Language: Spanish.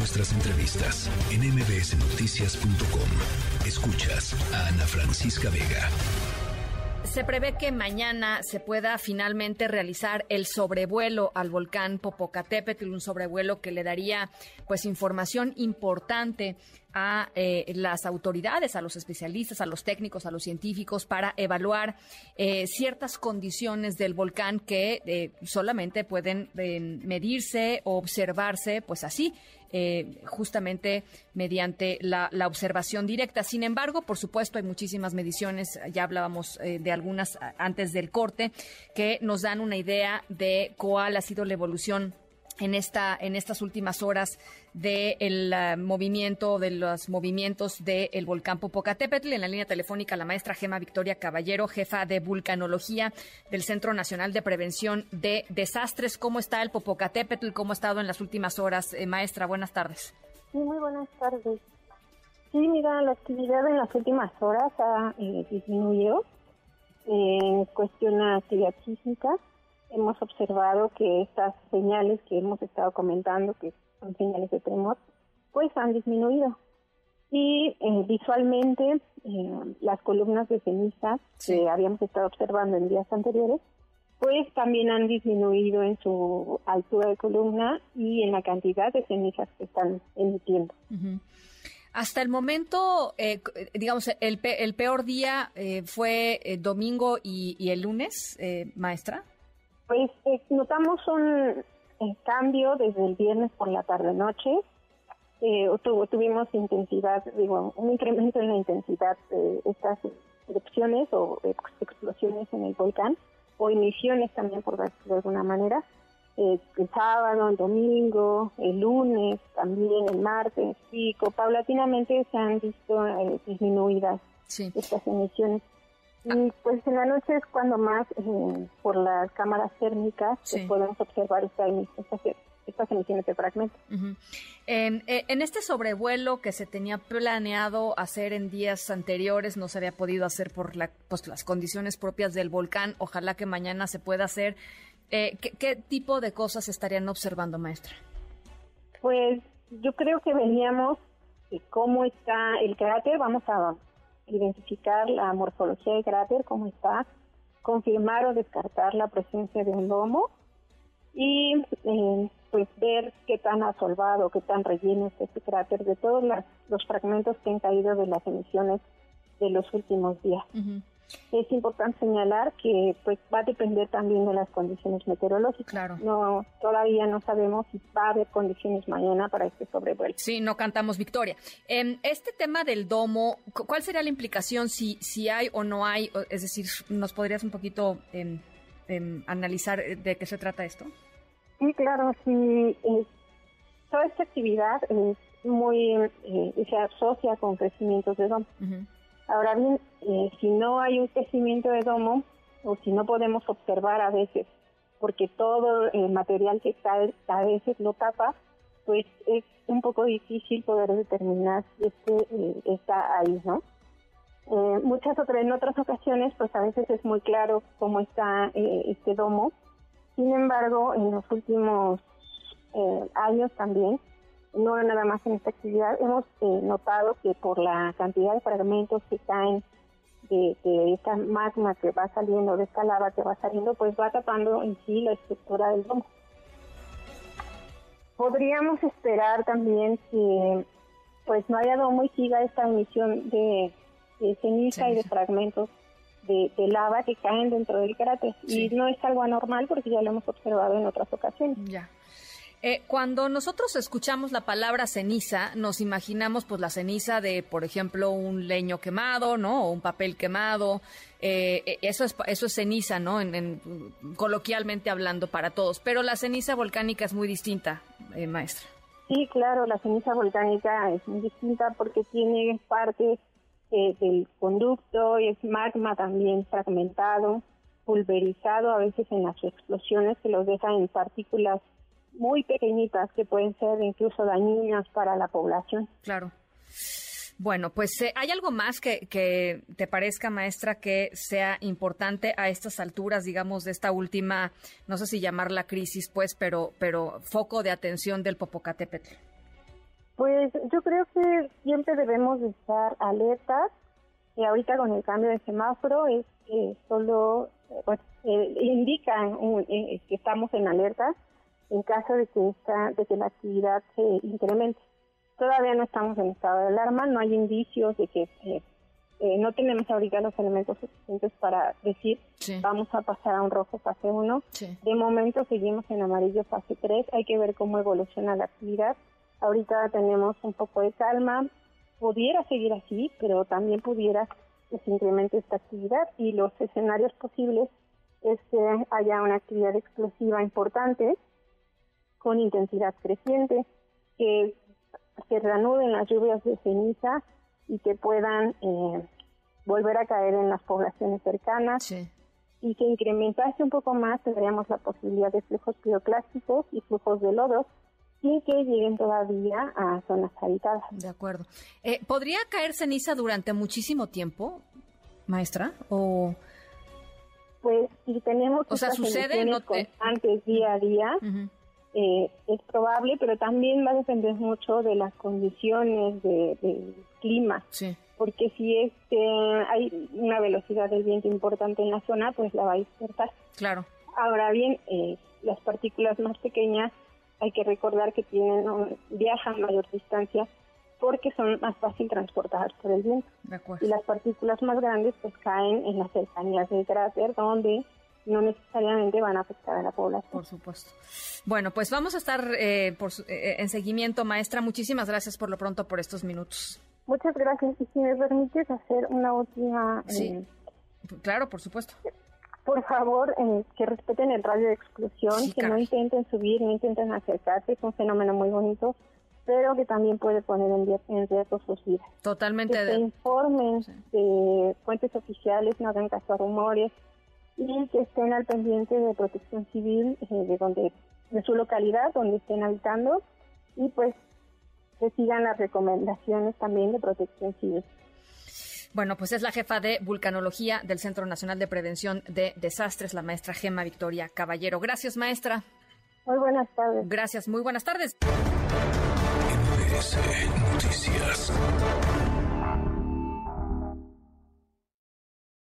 nuestras entrevistas en mbsnoticias.com. Escuchas a Ana Francisca Vega. Se prevé que mañana se pueda finalmente realizar el sobrevuelo al volcán Popocatépetl, un sobrevuelo que le daría pues información importante a eh, las autoridades, a los especialistas, a los técnicos, a los científicos para evaluar eh, ciertas condiciones del volcán que eh, solamente pueden medirse o observarse, pues así, justamente mediante la, la, observación directa. Sin embargo, por supuesto, hay muchísimas mediciones, ya hablábamos de algunas antes del corte, que nos dan una idea de cuál ha sido la evolución en esta en estas últimas horas del eh, movimiento de los movimientos del volcán Popocatépetl. En la línea telefónica la maestra Gema Victoria Caballero jefa de vulcanología del Centro Nacional de Prevención de Desastres. Cómo está el Popocatépetl cómo ha estado en las últimas horas eh, maestra buenas tardes. Sí muy buenas tardes. Sí mira la actividad en las últimas horas ha eh, disminuido en cuestión de actividad sísmica hemos observado que estas señales que hemos estado comentando, que son señales de tremor, pues han disminuido. Y eh, visualmente eh, las columnas de ceniza que habíamos estado observando en días anteriores, pues también han disminuido en su altura de columna y en la cantidad de cenizas que están emitiendo. Hasta el momento, eh, digamos, el, el, peor día fue domingo y, y, el lunes, maestra. Pues eh, notamos un cambio desde el viernes por la tarde-noche. Eh, tuvimos intensidad, digo, un incremento en la intensidad de estas erupciones o explosiones en el volcán, o emisiones también, por decirlo de alguna manera. Eh, el sábado, el domingo, el lunes, también el martes, pico, paulatinamente se han visto eh, disminuidas estas emisiones. Y pues en la noche es cuando más, eh, por las cámaras térmicas, podemos observar esta, estas emisiones de fragmentos. Eh, en este sobrevuelo que se tenía planeado hacer en días anteriores, no se había podido hacer por la, pues, las condiciones propias del volcán. Ojalá que mañana se pueda hacer. Eh, ¿qué, ¿Qué tipo de cosas estarían observando, maestra? Pues yo creo que veníamos cómo está el cráter. Vamos a identificar la morfología del cráter, cómo está, confirmar o descartar la presencia de un domo y eh, pues ver qué tan asolvado, qué tan relleno es este cráter de todos los fragmentos que han caído de las emisiones de los últimos días. Es importante señalar que pues va a depender también de las condiciones meteorológicas. Claro. No, todavía no sabemos si va a haber condiciones mañana para este sobrevuelo. Sí, no cantamos victoria. Em, este tema del domo, ¿cuál sería la implicación si, si hay o no hay? Es decir, ¿nos podrías un poquito em, em, analizar de qué se trata esto? Sí, claro, sí. toda esta actividad es muy, eh, se asocia con crecimientos de domo. Ahora bien, eh, si no hay un crecimiento de domo o si no podemos observar a veces, porque todo el material que cae a veces lo tapa, pues es un poco difícil poder determinar si este eh, está ahí, ¿no? Eh, muchas otras, en otras ocasiones, pues a veces es muy claro cómo está este domo. Sin embargo, en los últimos años también no nada más en esta actividad, hemos eh, notado que por la cantidad de fragmentos que caen de, esta magma que va saliendo, de esta lava que va saliendo, pues va tapando en sí la estructura del domo. Podríamos esperar también que pues no haya domo y siga esta emisión de, ceniza y de fragmentos de, lava que caen dentro del cráter. Y no es algo anormal porque ya lo hemos observado en otras ocasiones. Ya. Eh, cuando nosotros escuchamos la palabra ceniza, nos imaginamos pues la ceniza de, por ejemplo, un leño quemado, ¿no? O un papel quemado. Eh, eh, eso es eso es ceniza, ¿no? En, coloquialmente hablando para todos. Pero la ceniza volcánica es muy distinta, maestra. Sí, claro, la ceniza volcánica es muy distinta porque tiene parte del conducto y es magma también fragmentado, pulverizado a veces en las explosiones que los deja en partículas muy pequeñitas que pueden ser incluso dañinas para la población. Claro. Bueno, pues eh, ¿hay algo más que, que, te parezca, maestra, que sea importante a estas alturas, digamos, de esta última, no sé si llamarla crisis, pues, pero, pero foco de atención del Popocatépetl? Pues yo creo que siempre debemos de estar alertas. Y ahorita con el cambio de semáforo es que solo pues, eh, indican eh, que estamos en alerta en caso de que, esta, de que la actividad se incremente. Todavía no estamos en estado de alarma, no hay indicios de que eh, eh, no tenemos ahorita los elementos suficientes para decir vamos a pasar a un rojo fase 1. De momento seguimos en amarillo fase 3, hay que ver cómo evoluciona la actividad. Ahorita tenemos un poco de calma, pudiera seguir así, pero también pudiera que se incremente esta actividad y los escenarios posibles es que haya una actividad explosiva importante con intensidad creciente, que se reanuden las lluvias de ceniza y que puedan eh, volver a caer en las poblaciones cercanas. Y que incrementase un poco más, tendríamos la posibilidad de flujos piroclásticos y flujos de lodos sin que lleguen todavía a zonas habitadas. De acuerdo. Eh, ¿Podría caer ceniza durante muchísimo tiempo, maestra? ¿O pues si tenemos o sea sucede no constantes día a día eh, es probable pero también va a depender mucho de las condiciones de, del clima. Porque si este hay una velocidad del viento importante en la zona pues la va a dispersar. Claro. Ahora bien eh, las partículas más pequeñas hay que recordar que tienen viajan mayor distancia porque son más fácil transportadas por el viento. Y las partículas más grandes pues caen en las cercanías del cráter donde no necesariamente van a afectar a la población. Por supuesto. Bueno, pues vamos a estar eh, por, eh, en seguimiento, maestra. Muchísimas gracias por lo pronto por estos minutos. Muchas gracias. Y si me permites hacer una última... Sí, eh, claro, por supuesto. Por favor, que respeten el radio de exclusión, que no intenten subir, no intenten acercarse. Es un fenómeno muy bonito pero que también puede poner en, riesgo sus vidas. Totalmente. Que se informen de fuentes oficiales, no hagan caso a rumores y que estén al pendiente de protección civil eh, de donde de su localidad donde estén habitando y pues que sigan las recomendaciones también de protección civil. Bueno, pues es la jefa de vulcanología del Centro Nacional de Prevención de Desastres, la maestra Gema Victoria Caballero. Gracias, maestra. Muy buenas tardes. Gracias, muy buenas tardes. Noticias.